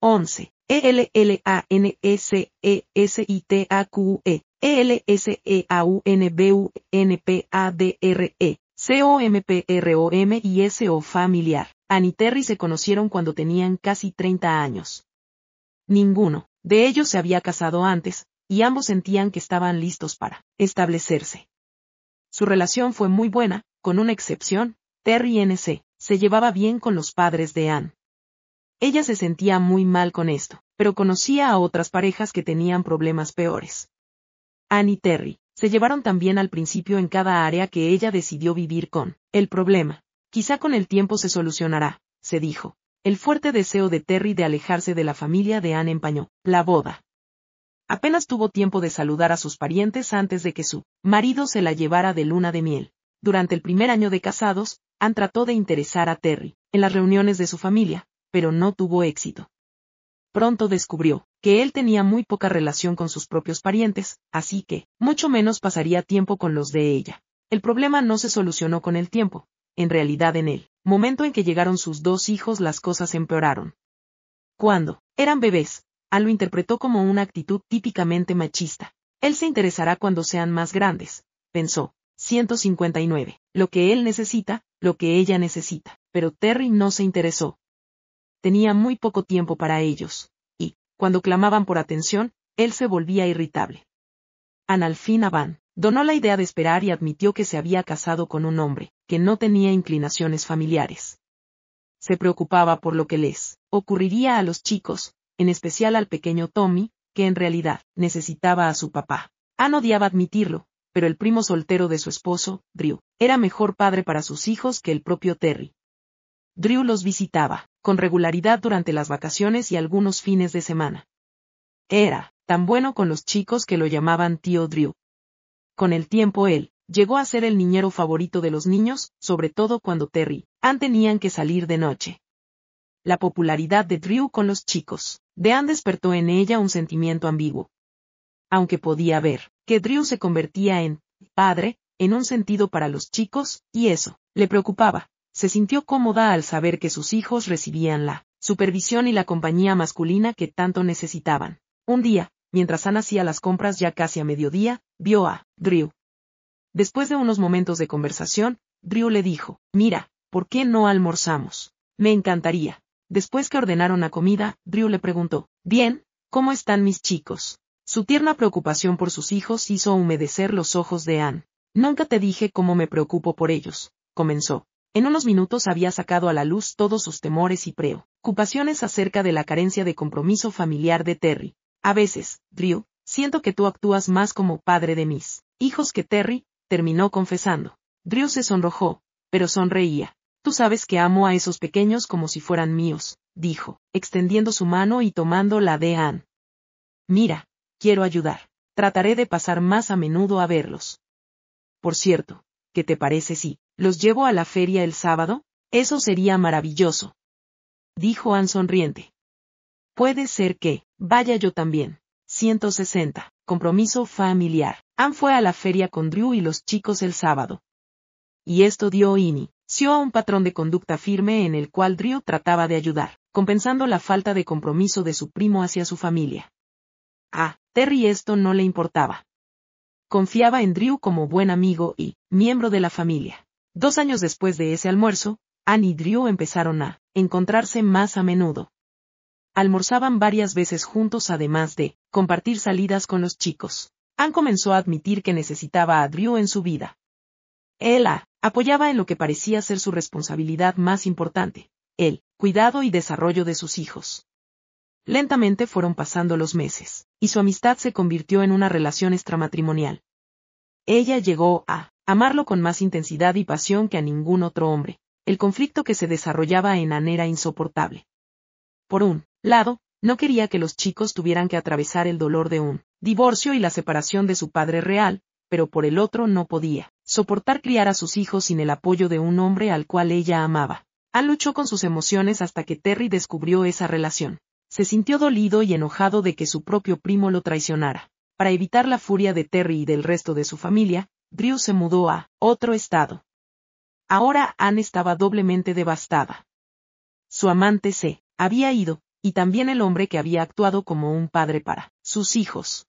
11. E-L-L-A-N-S-E-S-I-T-A-Q-E. E-L-S-E-A-U-N-B-U-N-P-A-D-R-E. C-O-M-P-R-O-M y S-O familiar. Ann y Terry se conocieron cuando tenían casi 30 años. Ninguno de ellos se había casado antes, y ambos sentían que estaban listos para establecerse. Su relación fue muy buena, con una excepción, Terry N.C. se llevaba bien con los padres de Ann. Ella se sentía muy mal con esto, pero conocía a otras parejas que tenían problemas peores. Ann y Terry se llevaron también al principio en cada área que ella decidió vivir con. El problema. Quizá con el tiempo se solucionará, se dijo. El fuerte deseo de Terry de alejarse de la familia de Ann empañó la boda. Apenas tuvo tiempo de saludar a sus parientes antes de que su marido se la llevara de luna de miel. Durante el primer año de casados, Ann trató de interesar a Terry en las reuniones de su familia, pero no tuvo éxito. Pronto descubrió que él tenía muy poca relación con sus propios parientes, así que, mucho menos pasaría tiempo con los de ella. El problema no se solucionó con el tiempo, en realidad en él, momento en que llegaron sus dos hijos las cosas empeoraron. Cuando eran bebés, Ann lo interpretó como una actitud típicamente machista. Él se interesará cuando sean más grandes, pensó. 159. Lo que él necesita, lo que ella necesita. Pero Terry no se interesó. Tenía muy poco tiempo para ellos, y, cuando clamaban por atención, él se volvía irritable. Ann al fin donó la idea de esperar y admitió que se había casado con un hombre, que no tenía inclinaciones familiares. Se preocupaba por lo que les ocurriría a los chicos, en especial al pequeño Tommy, que en realidad necesitaba a su papá. Ann odiaba admitirlo, pero el primo soltero de su esposo, Drew, era mejor padre para sus hijos que el propio Terry. Drew los visitaba, con regularidad durante las vacaciones y algunos fines de semana. Era, tan bueno con los chicos que lo llamaban tío Drew. Con el tiempo él, llegó a ser el niñero favorito de los niños, sobre todo cuando Terry, Ann tenían que salir de noche. La popularidad de Drew con los chicos, de Ann despertó en ella un sentimiento ambiguo. Aunque podía ver, que Drew se convertía en padre, en un sentido para los chicos, y eso, le preocupaba. Se sintió cómoda al saber que sus hijos recibían la supervisión y la compañía masculina que tanto necesitaban. Un día, mientras Anna hacía las compras ya casi a mediodía, vio a Drew. Después de unos momentos de conversación, Drew le dijo, mira, ¿por qué no almorzamos? Me encantaría. Después que ordenaron la comida, Drew le preguntó, bien, ¿cómo están mis chicos? Su tierna preocupación por sus hijos hizo humedecer los ojos de Anne. Nunca te dije cómo me preocupo por ellos, comenzó. En unos minutos había sacado a la luz todos sus temores y preocupaciones acerca de la carencia de compromiso familiar de Terry. A veces, Drew, siento que tú actúas más como padre de mis hijos que Terry, terminó confesando. Drew se sonrojó, pero sonreía. Tú sabes que amo a esos pequeños como si fueran míos, dijo, extendiendo su mano y tomando la de Anne. Mira, quiero ayudar. Trataré de pasar más a menudo a verlos. Por cierto, ¿qué te parece si los llevo a la feria el sábado? Eso sería maravilloso. Dijo Ann sonriente. Puede ser que, vaya yo también. 160. Compromiso familiar. Ann fue a la feria con Drew y los chicos el sábado. Y esto dio inicio a un patrón de conducta firme en el cual Drew trataba de ayudar, compensando la falta de compromiso de su primo hacia su familia. Ah, Terry esto no le importaba. Confiaba en Drew como buen amigo y miembro de la familia. Dos años después de ese almuerzo, Anne y Drew empezaron a encontrarse más a menudo. Almorzaban varias veces juntos además de compartir salidas con los chicos. Anne comenzó a admitir que necesitaba a Drew en su vida. Él apoyaba en lo que parecía ser su responsabilidad más importante, el cuidado y desarrollo de sus hijos. Lentamente fueron pasando los meses, y su amistad se convirtió en una relación extramatrimonial. Ella llegó a amarlo con más intensidad y pasión que a ningún otro hombre. El conflicto que se desarrollaba en Anne era insoportable. Por un lado, no quería que los chicos tuvieran que atravesar el dolor de un divorcio y la separación de su padre real, pero por el otro no podía soportar criar a sus hijos sin el apoyo de un hombre al cual ella amaba. Anne luchó con sus emociones hasta que Terry descubrió esa relación. Se sintió dolido y enojado de que su propio primo lo traicionara. Para evitar la furia de Terry y del resto de su familia, Drew se mudó a otro estado. Ahora Anne estaba doblemente devastada. Su amante se había ido, y también el hombre que había actuado como un padre para sus hijos.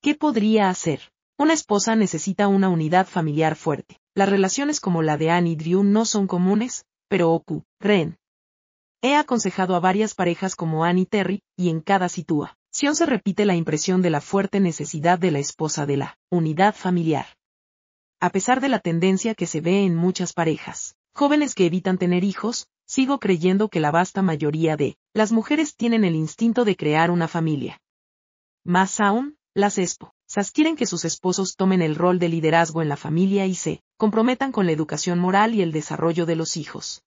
¿Qué podría hacer? Una esposa necesita una unidad familiar fuerte. Las relaciones como la de Anne y Drew no son comunes, pero ocurren. He aconsejado a varias parejas como Anne y Terry, y en cada situación se repite la impresión de la fuerte necesidad de la esposa de la unidad familiar. A pesar de la tendencia que se ve en muchas parejas, jóvenes que evitan tener hijos, sigo creyendo que la vasta mayoría de las mujeres tienen el instinto de crear una familia. Más aún, las esposas quieren que sus esposos tomen el rol de liderazgo en la familia y se comprometan con la educación moral y el desarrollo de los hijos.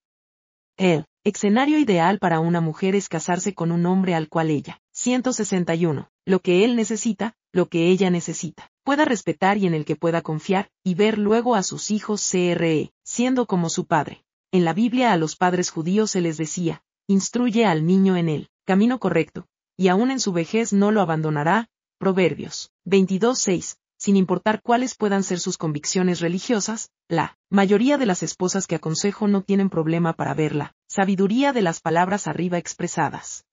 El escenario ideal para una mujer es casarse con un hombre al cual ella, 161, lo que él necesita, lo que ella necesita, pueda respetar y en el que pueda confiar, y ver luego a sus hijos CRE, siendo como su padre. En la Biblia a los padres judíos se les decía, instruye al niño en el camino correcto, y aún en su vejez no lo abandonará. Proverbios 22.6 sin importar cuáles puedan ser sus convicciones religiosas, la mayoría de las esposas que aconsejo no tienen problema para verla, sabiduría de las palabras arriba expresadas.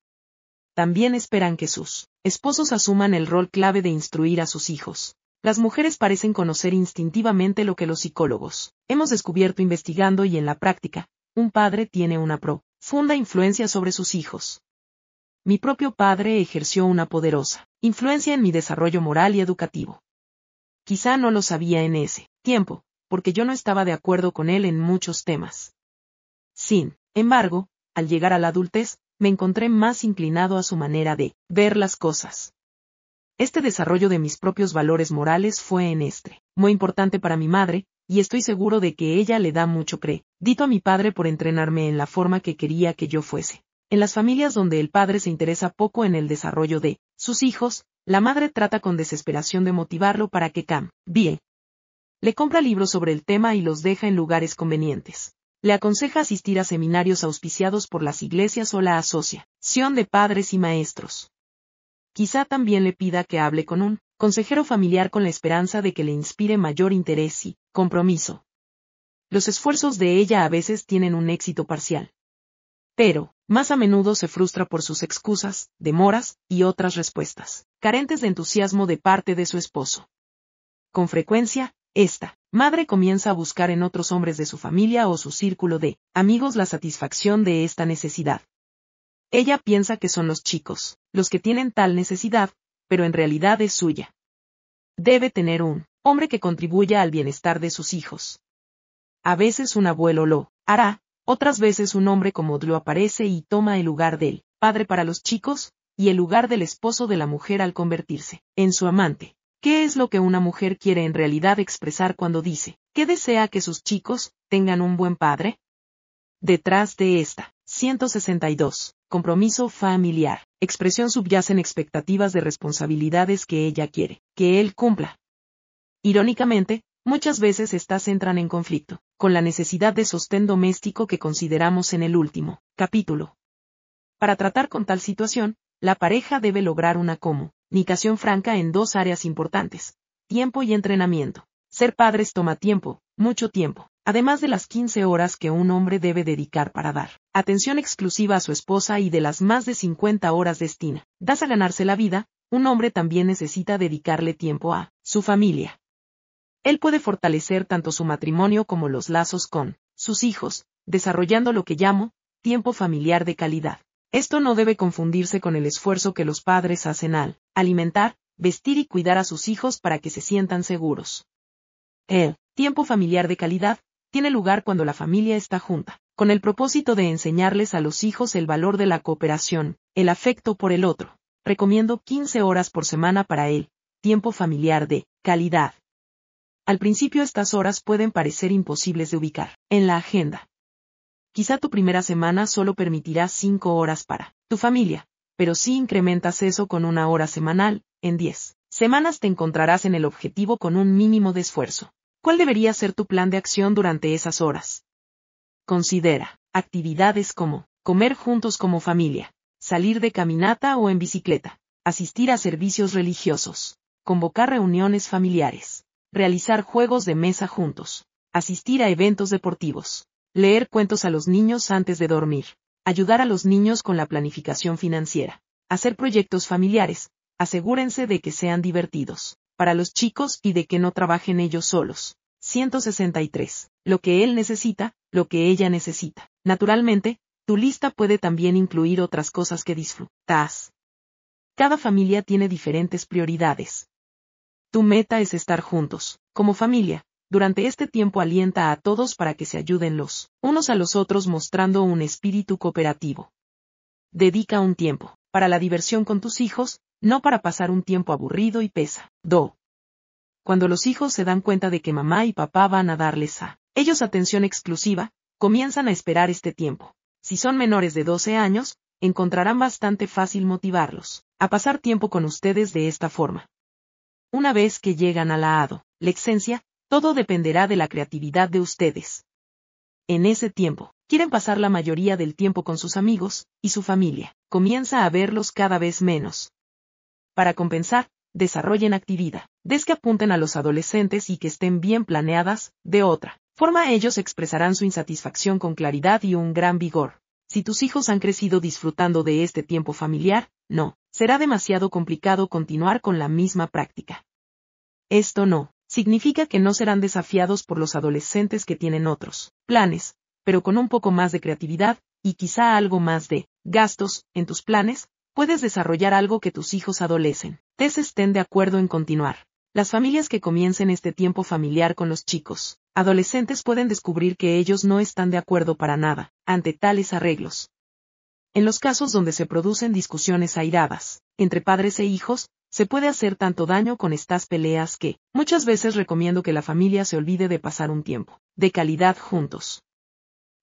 También esperan que sus esposos asuman el rol clave de instruir a sus hijos. Las mujeres parecen conocer instintivamente lo que los psicólogos hemos descubierto investigando y en la práctica, un padre tiene una profunda influencia sobre sus hijos. Mi propio padre ejerció una poderosa influencia en mi desarrollo moral y educativo. Quizá no lo sabía en ese tiempo, porque yo no estaba de acuerdo con él en muchos temas. Sin embargo, al llegar a la adultez, me encontré más inclinado a su manera de ver las cosas. Este desarrollo de mis propios valores morales fue en este, muy importante para mi madre, y estoy seguro de que ella le da mucho crédito a mi padre por entrenarme en la forma que quería que yo fuese. En las familias donde el padre se interesa poco en el desarrollo de sus hijos, la madre trata con desesperación de motivarlo para que cambie. Le compra libros sobre el tema y los deja en lugares convenientes. Le aconseja asistir a seminarios auspiciados por las iglesias o la asociación de padres y maestros. Quizá también le pida que hable con un consejero familiar con la esperanza de que le inspire mayor interés y compromiso. Los esfuerzos de ella a veces tienen un éxito parcial. Pero, más a menudo se frustra por sus excusas, demoras, y otras respuestas, carentes de entusiasmo de parte de su esposo. Con frecuencia, esta madre comienza a buscar en otros hombres de su familia o su círculo de amigos la satisfacción de esta necesidad. Ella piensa que son los chicos, los que tienen tal necesidad, pero en realidad es suya. Debe tener un hombre que contribuya al bienestar de sus hijos. A veces un abuelo lo hará, otras veces un hombre como Drew aparece y toma el lugar del padre para los chicos, y el lugar del esposo de la mujer al convertirse en su amante. ¿Qué es lo que una mujer quiere en realidad expresar cuando dice, que desea que sus chicos tengan un buen padre? Detrás de esta, 162, compromiso familiar, expresión subyacen expectativas de responsabilidades que ella quiere, que él cumpla. Irónicamente, muchas veces estas entran en conflicto, con la necesidad de sostén doméstico que consideramos en el último capítulo. Para tratar con tal situación, la pareja debe lograr una comunicación franca en dos áreas importantes, tiempo y entrenamiento. Ser padres toma tiempo, mucho tiempo, además de las 15 horas que un hombre debe dedicar para dar atención exclusiva a su esposa y de las más de 50 horas destina. Das a ganarse la vida, un hombre también necesita dedicarle tiempo a su familia. Él puede fortalecer tanto su matrimonio como los lazos con sus hijos, desarrollando lo que llamo tiempo familiar de calidad. Esto no debe confundirse con el esfuerzo que los padres hacen al alimentar, vestir y cuidar a sus hijos para que se sientan seguros. El tiempo familiar de calidad tiene lugar cuando la familia está junta, con el propósito de enseñarles a los hijos el valor de la cooperación, el afecto por el otro. Recomiendo 15 horas por semana para él, tiempo familiar de calidad. Al principio estas horas pueden parecer imposibles de ubicar en la agenda. Quizá tu primera semana solo permitirá cinco horas para tu familia, pero si incrementas eso con una hora semanal, en 10 semanas te encontrarás en el objetivo con un mínimo de esfuerzo. ¿Cuál debería ser tu plan de acción durante esas horas? Considera actividades como comer juntos como familia, salir de caminata o en bicicleta, asistir a servicios religiosos, convocar reuniones familiares, realizar juegos de mesa juntos, asistir a eventos deportivos, leer cuentos a los niños antes de dormir, ayudar a los niños con la planificación financiera, hacer proyectos familiares, asegúrense de que sean divertidos, para los chicos y de que no trabajen ellos solos. 163. Lo que él necesita, lo que ella necesita. Naturalmente, tu lista puede también incluir otras cosas que disfrutas. Cada familia tiene diferentes prioridades. Tu meta es estar juntos, como familia. Durante este tiempo alienta a todos para que se ayuden los unos a los otros mostrando un espíritu cooperativo. Dedica un tiempo para la diversión con tus hijos, no para pasar un tiempo aburrido y pesa. Do. Cuando los hijos se dan cuenta de que mamá y papá van a darles a ellos atención exclusiva, comienzan a esperar este tiempo. Si son menores de 12 años, encontrarán bastante fácil motivarlos a pasar tiempo con ustedes de esta forma. Una vez que llegan a la adolescencia, todo dependerá de la creatividad de ustedes. En ese tiempo, quieren pasar la mayoría del tiempo con sus amigos, y su familia comienza a verlos cada vez menos. Para compensar, desarrollen actividad, des que apunten a los adolescentes y que estén bien planeadas, de otra forma ellos expresarán su insatisfacción con claridad y un gran vigor. Si tus hijos han crecido disfrutando de este tiempo familiar, no, será demasiado complicado continuar con la misma práctica. Esto no, significa que no serán desafiados por los adolescentes que tienen otros planes, pero con un poco más de creatividad, y quizá algo más de gastos, en tus planes, puedes desarrollar algo que tus hijos adolecen. Te estén de acuerdo en continuar. Las familias que comiencen este tiempo familiar con los chicos, adolescentes pueden descubrir que ellos no están de acuerdo para nada, ante tales arreglos. En los casos donde se producen discusiones airadas, entre padres e hijos, se puede hacer tanto daño con estas peleas que, muchas veces recomiendo que la familia se olvide de pasar un tiempo, de calidad juntos.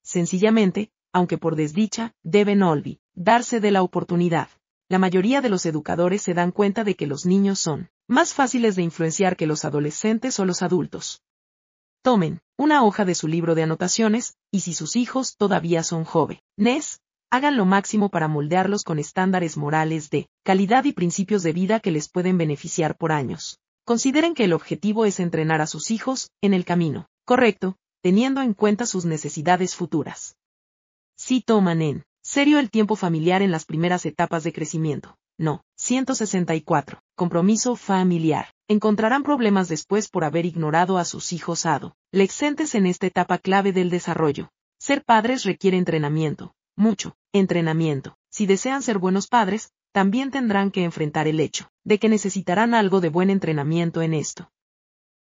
Sencillamente, aunque por desdicha, deben olvidarse de la oportunidad. La mayoría de los educadores se dan cuenta de que los niños son más fáciles de influenciar que los adolescentes o los adultos. Tomen una hoja de su libro de anotaciones, y si sus hijos todavía son jóvenes, hagan lo máximo para moldearlos con estándares morales de calidad y principios de vida que les pueden beneficiar por años. Consideren que el objetivo es entrenar a sus hijos en el camino correcto, teniendo en cuenta sus necesidades futuras. Si toman en serio el tiempo familiar en las primeras etapas de crecimiento, no. 164. Compromiso familiar. Encontrarán problemas después por haber ignorado a sus hijos adolescentes en esta etapa clave del desarrollo. Ser padres requiere entrenamiento, mucho, entrenamiento. Si desean ser buenos padres, también tendrán que enfrentar el hecho de que necesitarán algo de buen entrenamiento en esto.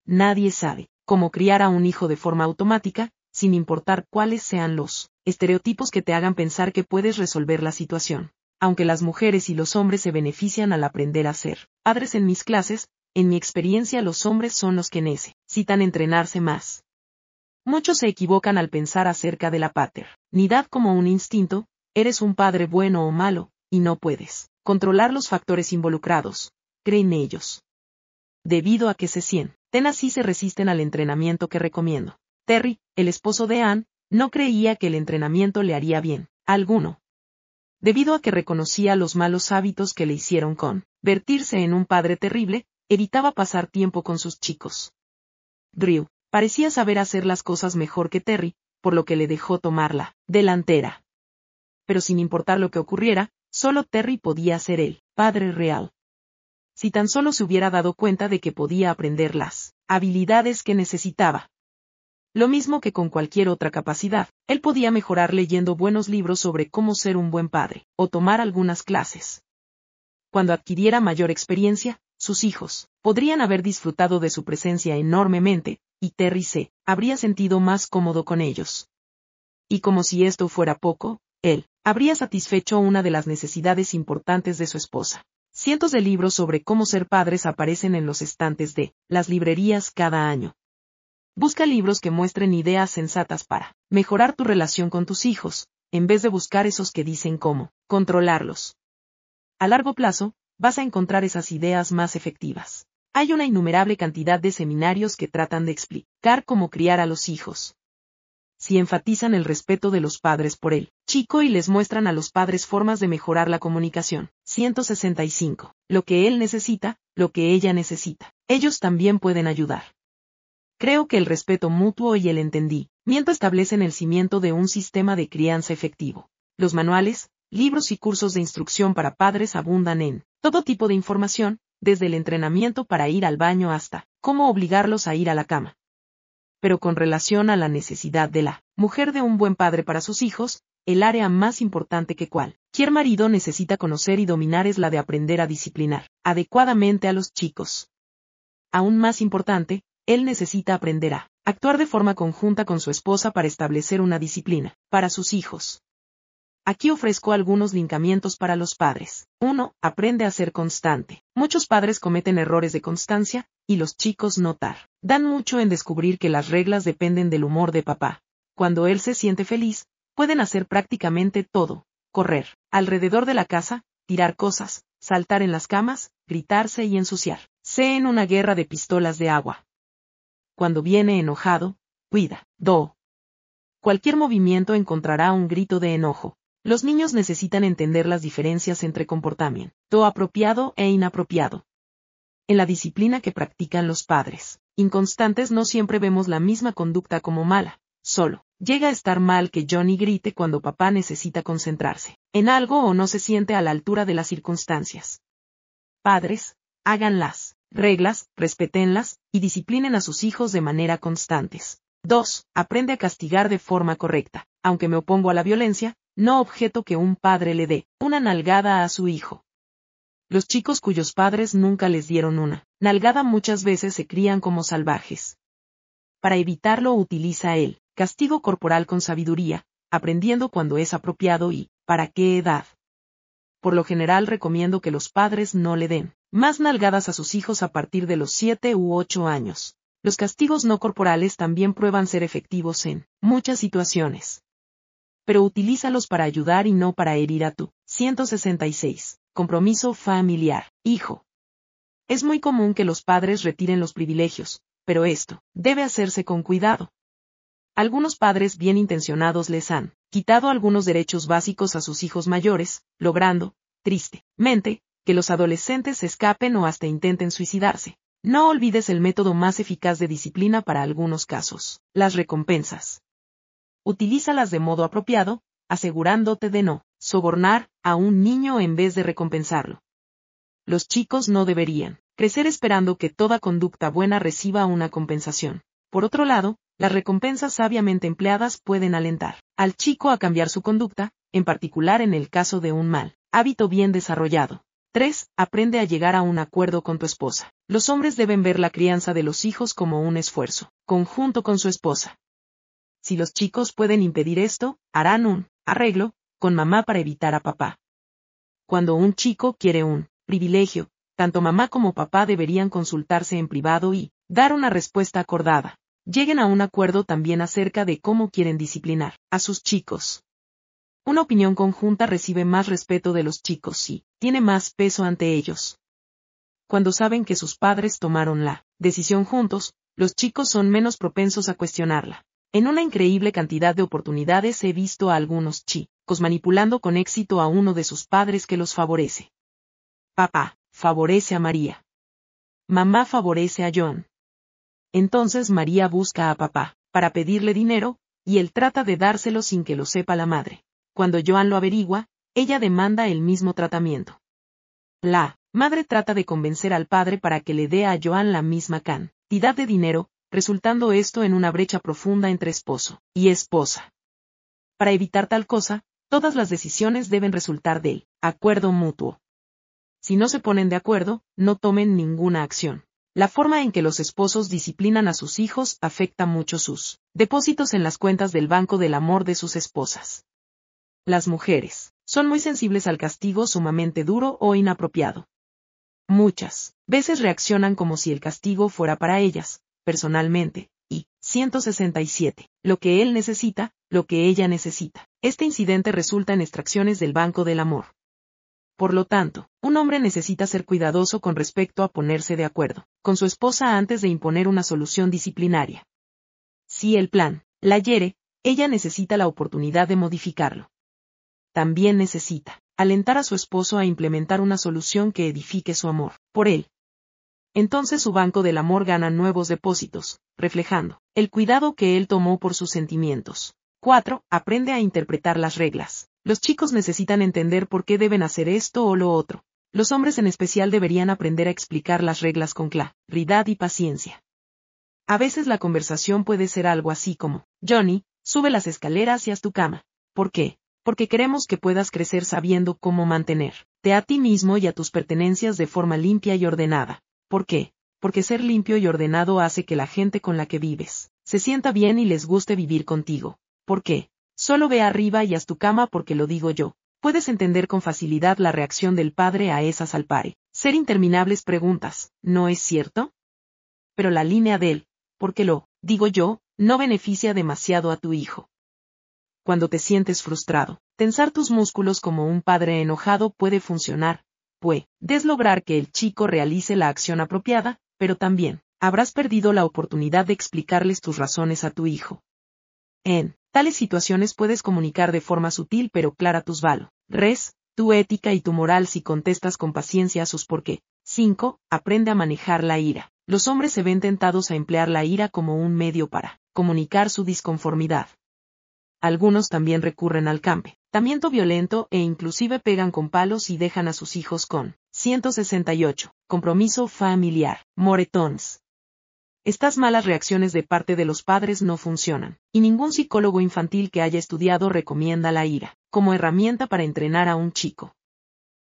Nadie sabe cómo criar a un hijo de forma automática, sin importar cuáles sean los estereotipos que te hagan pensar que puedes resolver la situación aunque las mujeres y los hombres se benefician al aprender a ser padres en mis clases, en mi experiencia los hombres son los que necesitan entrenarse más. Muchos se equivocan al pensar acerca de la paternidad como un instinto, eres un padre bueno o malo, y no puedes controlar los factores involucrados, creen ellos. Debido a que se sienten así se resisten al entrenamiento que recomiendo. Terry, el esposo de Anne, no creía que el entrenamiento le haría bien, alguno, debido a que reconocía los malos hábitos que le hicieron convertirse en un padre terrible, evitaba pasar tiempo con sus chicos. Drew parecía saber hacer las cosas mejor que Terry, por lo que le dejó tomar la delantera. Pero sin importar lo que ocurriera, solo Terry podía ser el padre real. Si tan solo se hubiera dado cuenta de que podía aprender las habilidades que necesitaba. Lo mismo que con cualquier otra capacidad, él podía mejorar leyendo buenos libros sobre cómo ser un buen padre, o tomar algunas clases. Cuando adquiriera mayor experiencia, sus hijos podrían haber disfrutado de su presencia enormemente, y Terry se habría sentido más cómodo con ellos. Y como si esto fuera poco, él habría satisfecho una de las necesidades importantes de su esposa. Cientos de libros sobre cómo ser padres aparecen en los estantes de las librerías cada año. Busca libros que muestren ideas sensatas para mejorar tu relación con tus hijos, en vez de buscar esos que dicen cómo controlarlos. A largo plazo, vas a encontrar esas ideas más efectivas. Hay una innumerable cantidad de seminarios que tratan de explicar cómo criar a los hijos. Si enfatizan el respeto de los padres por él, chico y les muestran a los padres formas de mejorar la comunicación. 165. Lo que él necesita, lo que ella necesita. Ellos también pueden ayudar. Creo que el respeto mutuo y el entendimiento establecen el cimiento de un sistema de crianza efectivo. Los manuales, libros y cursos de instrucción para padres abundan en todo tipo de información, desde el entrenamiento para ir al baño hasta cómo obligarlos a ir a la cama. Pero con relación a la necesidad de la mujer de un buen padre para sus hijos, el área más importante que cualquier marido necesita conocer y dominar es la de aprender a disciplinar adecuadamente a los chicos. Aún más importante, él necesita aprender a actuar de forma conjunta con su esposa para establecer una disciplina para sus hijos. Aquí ofrezco algunos linkamientos para los padres. 1. Aprende a ser constante. Muchos padres cometen errores de constancia, y los chicos notar. Dan mucho en descubrir que las reglas dependen del humor de papá. Cuando él se siente feliz, pueden hacer prácticamente todo. Correr, alrededor de la casa, tirar cosas, saltar en las camas, gritarse y ensuciar. Sé en una guerra de pistolas de agua. Cuando viene enojado, cuida. Do. Cualquier movimiento encontrará un grito de enojo. Los niños necesitan entender las diferencias entre comportamiento apropiado e inapropiado. En la disciplina que practican los padres, inconstantes no siempre vemos la misma conducta como mala, solo, llega a estar mal que Johnny grite cuando papá necesita concentrarse en algo o no se siente a la altura de las circunstancias. Padres, hagan las reglas, respetenlas, y disciplinen a sus hijos de manera constantes. 2. Aprende a castigar de forma correcta. Aunque me opongo a la violencia, no objeto que un padre le dé una nalgada a su hijo. Los chicos cuyos padres nunca les dieron una nalgada muchas veces se crían como salvajes. Para evitarlo utiliza el castigo corporal con sabiduría, aprendiendo cuando es apropiado y, para qué edad. Por lo general recomiendo que los padres no le den más nalgadas a sus hijos a partir de los 7 u 8 años. Los castigos no corporales también prueban ser efectivos en muchas situaciones pero utilízalos para ayudar y no para herir a tu. 166. Compromiso familiar. Hijo. Es muy común que los padres retiren los privilegios, pero esto debe hacerse con cuidado. Algunos padres bien intencionados les han quitado algunos derechos básicos a sus hijos mayores, logrando, tristemente, que los adolescentes escapen o hasta intenten suicidarse. No olvides el método más eficaz de disciplina para algunos casos, las recompensas utilízalas de modo apropiado, asegurándote de no sobornar a un niño en vez de recompensarlo. Los chicos no deberían crecer esperando que toda conducta buena reciba una compensación. Por otro lado, las recompensas sabiamente empleadas pueden alentar al chico a cambiar su conducta, en particular en el caso de un mal hábito bien desarrollado. 3. Aprende a llegar a un acuerdo con tu esposa. Los hombres deben ver la crianza de los hijos como un esfuerzo, conjunto con su esposa. Si los chicos pueden impedir esto, harán un arreglo con mamá para evitar a papá. Cuando un chico quiere un privilegio, tanto mamá como papá deberían consultarse en privado y dar una respuesta acordada. Lleguen a un acuerdo también acerca de cómo quieren disciplinar a sus chicos. Una opinión conjunta recibe más respeto de los chicos y tiene más peso ante ellos. Cuando saben que sus padres tomaron la decisión juntos, los chicos son menos propensos a cuestionarla. En una increíble cantidad de oportunidades he visto a algunos chicos manipulando con éxito a uno de sus padres que los favorece. Papá, favorece a María. Mamá favorece a John. Entonces María busca a papá, para pedirle dinero, y él trata de dárselo sin que lo sepa la madre. Cuando Joan lo averigua, ella demanda el mismo tratamiento. La madre trata de convencer al padre para que le dé a Joan la misma cantidad de dinero, resultando esto en una brecha profunda entre esposo y esposa. Para evitar tal cosa, todas las decisiones deben resultar del acuerdo mutuo. Si no se ponen de acuerdo, no tomen ninguna acción. La forma en que los esposos disciplinan a sus hijos afecta mucho sus depósitos en las cuentas del banco del amor de sus esposas. Las mujeres son muy sensibles al castigo sumamente duro o inapropiado. Muchas veces reaccionan como si el castigo fuera para ellas, personalmente, y 167. Lo que él necesita, lo que ella necesita. Este incidente resulta en extracciones del banco del amor. Por lo tanto, un hombre necesita ser cuidadoso con respecto a ponerse de acuerdo con su esposa antes de imponer una solución disciplinaria. Si el plan la hiere, ella necesita la oportunidad de modificarlo. También necesita alentar a su esposo a implementar una solución que edifique su amor por él, entonces su banco del amor gana nuevos depósitos, reflejando el cuidado que él tomó por sus sentimientos. 4. Aprende a interpretar las reglas. Los chicos necesitan entender por qué deben hacer esto o lo otro. Los hombres en especial deberían aprender a explicar las reglas con claridad y paciencia. A veces la conversación puede ser algo así como, Johnny, sube las escaleras y haz tu cama. ¿Por qué? Porque queremos que puedas crecer sabiendo cómo mantenerte a ti mismo y a tus pertenencias de forma limpia y ordenada. ¿Por qué? Porque ser limpio y ordenado hace que la gente con la que vives se sienta bien y les guste vivir contigo. ¿Por qué? Solo ve arriba y haz tu cama porque lo digo yo. Puedes entender con facilidad la reacción del padre a esas al pare. Ser interminables preguntas, ¿no es cierto? Pero la línea del, porque lo, digo yo, no beneficia demasiado a tu hijo. Cuando te sientes frustrado, tensar tus músculos como un padre enojado puede funcionar, puedes lograr que el chico realice la acción apropiada, pero también, habrás perdido la oportunidad de explicarles tus razones a tu hijo. En tales situaciones puedes comunicar de forma sutil pero clara tus valores, tu ética y tu moral si contestas con paciencia a sus por qué. 5. Aprende a manejar la ira. Los hombres se ven tentados a emplear la ira como un medio para comunicar su disconformidad. Algunos también recurren al campamiento violento e inclusive pegan con palos y dejan a sus hijos con 168. Compromiso familiar. Moretones. Estas malas reacciones de parte de los padres no funcionan, y ningún psicólogo infantil que haya estudiado recomienda la ira, como herramienta para entrenar a un chico.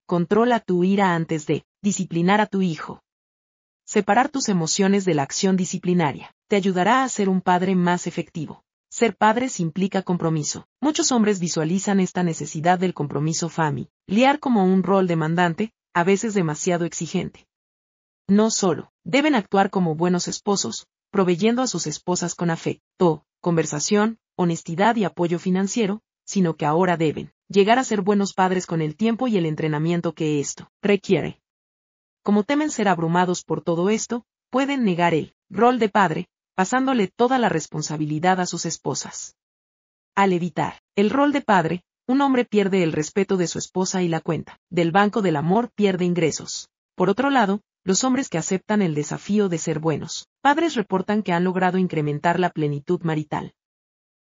Controla tu ira antes de disciplinar a tu hijo. Separar tus emociones de la acción disciplinaria te ayudará a ser un padre más efectivo. Ser padres implica compromiso. Muchos hombres visualizan esta necesidad del compromiso familiar como un rol demandante, a veces demasiado exigente. No solo, deben actuar como buenos esposos, proveyendo a sus esposas con afecto, conversación, honestidad y apoyo financiero, sino que ahora deben llegar a ser buenos padres con el tiempo y el entrenamiento que esto requiere. Como temen ser abrumados por todo esto, pueden negar el rol de padre, pasándole toda la responsabilidad a sus esposas. Al evitar el rol de padre, un hombre pierde el respeto de su esposa y la cuenta del banco del amor pierde ingresos. Por otro lado, los hombres que aceptan el desafío de ser buenos padres reportan que han logrado incrementar la plenitud marital.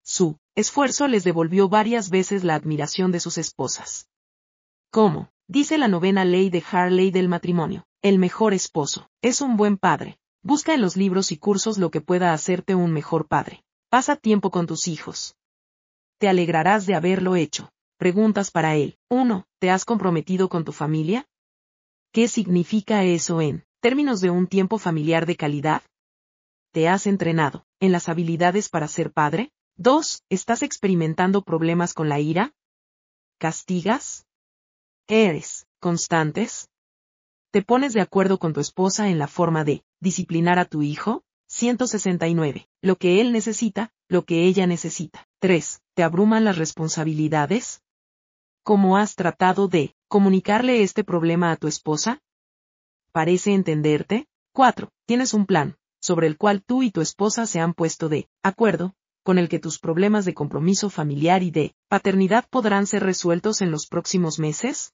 Su esfuerzo les devolvió varias veces la admiración de sus esposas. ¿Cómo? Dice la novena ley de Harley del matrimonio. El mejor esposo es un buen padre. Busca en los libros y cursos lo que pueda hacerte un mejor padre. Pasa tiempo con tus hijos. Te alegrarás de haberlo hecho. Preguntas para él. 1. ¿Te has comprometido con tu familia? ¿Qué significa eso en términos de un tiempo familiar de calidad? ¿Te has entrenado en las habilidades para ser padre? 2. ¿Estás experimentando problemas con la ira? ¿Castigas? ¿Eres constantes? ¿Te pones de acuerdo con tu esposa en la forma de disciplinar a tu hijo? 169. Lo que él necesita, lo que ella necesita. 3. ¿Te abruman las responsabilidades? ¿Cómo has tratado de comunicarle este problema a tu esposa? ¿Parece entenderte? 4. Tienes un plan, sobre el cual tú y tu esposa se han puesto de acuerdo, con el que tus problemas de compromiso familiar y de paternidad podrán ser resueltos en los próximos meses?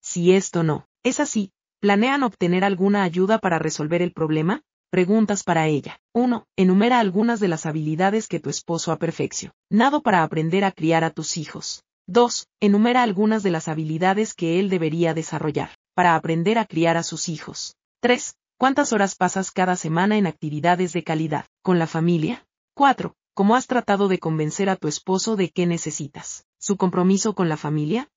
Si esto no es así, ¿Planean obtener alguna ayuda para resolver el problema? Preguntas para ella. 1. Enumera algunas de las habilidades que tu esposo ha perfeccionado para aprender a criar a tus hijos. 2. Enumera algunas de las habilidades que él debería desarrollar para aprender a criar a sus hijos. 3. ¿Cuántas horas pasas cada semana en actividades de calidad con la familia? 4. ¿Cómo has tratado de convencer a tu esposo de qué necesitas? ¿Su compromiso con la familia?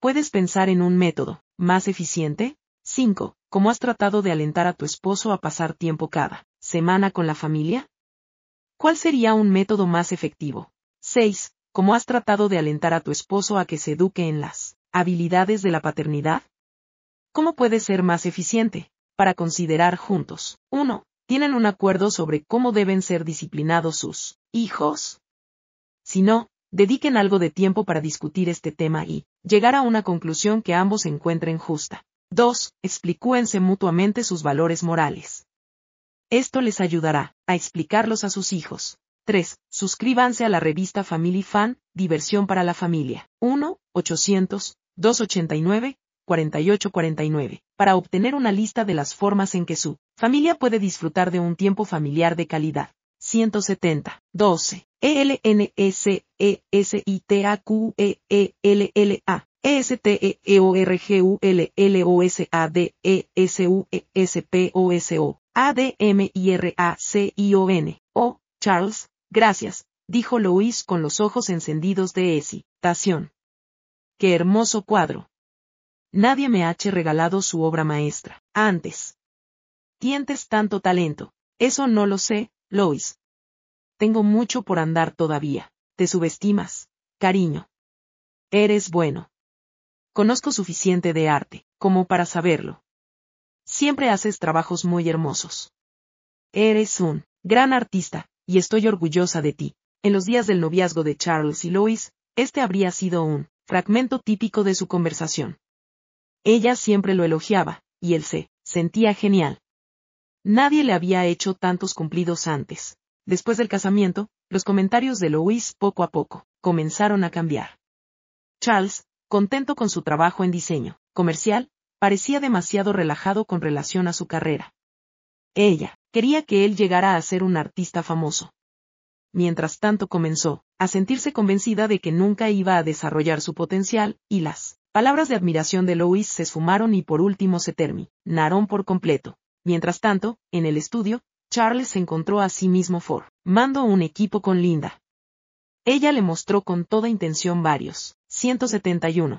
¿Puedes pensar en un método más eficiente? 5. ¿Cómo has tratado de alentar a tu esposo a pasar tiempo cada semana con la familia? ¿Cuál sería un método más efectivo? 6. ¿Cómo has tratado de alentar a tu esposo a que se eduque en las habilidades de la paternidad? ¿Cómo puede ser más eficiente? Para considerar juntos. 1. ¿Tienen un acuerdo sobre cómo deben ser disciplinados sus hijos? Si no, dediquen algo de tiempo para discutir este tema y llegar a una conclusión que ambos encuentren justa. 2. Explicúense mutuamente sus valores morales. Esto les ayudará a explicarlos a sus hijos. 3. Suscríbanse a la revista Family Fan, Diversión para la Familia. 1-800-289-4849, para obtener una lista de las formas en que su familia puede disfrutar de un tiempo familiar de calidad. 170. 12. E-L-N-S-E-S-I-T-A-Q-E-E-L-L-A. E-S-T-E-O-R-G-U-L-L-O-S-A-D-E-S-U-E-S-P-O-S-O. A-D-M-I-R-A-C-I-O-N. Oh, Charles, gracias, dijo Louise con los ojos encendidos de excitación. ¡Qué hermoso cuadro! Nadie me ha regalado su obra maestra, antes. Tientes tanto talento. Eso no lo sé, Lois. Tengo mucho por andar todavía. Te subestimas, cariño. Eres bueno. Conozco suficiente de arte, como para saberlo. Siempre haces trabajos muy hermosos. Eres un gran artista, y estoy orgullosa de ti. En los días del noviazgo de Charles y Lois, este habría sido un fragmento típico de su conversación. Ella siempre lo elogiaba, y él se sentía genial. Nadie le había hecho tantos cumplidos antes. Después del casamiento, los comentarios de Louise poco a poco comenzaron a cambiar. Charles, contento con su trabajo en diseño comercial, parecía demasiado relajado con relación a su carrera. Ella, quería que él llegara a ser un artista famoso. Mientras tanto comenzó, a sentirse convencida de que nunca iba a desarrollar su potencial, y las palabras de admiración de Louise se esfumaron y por último se terminaron por completo. Mientras tanto, en el estudio, Charles encontró a sí mismo formando un equipo con Linda. Ella le mostró con toda intención varios 171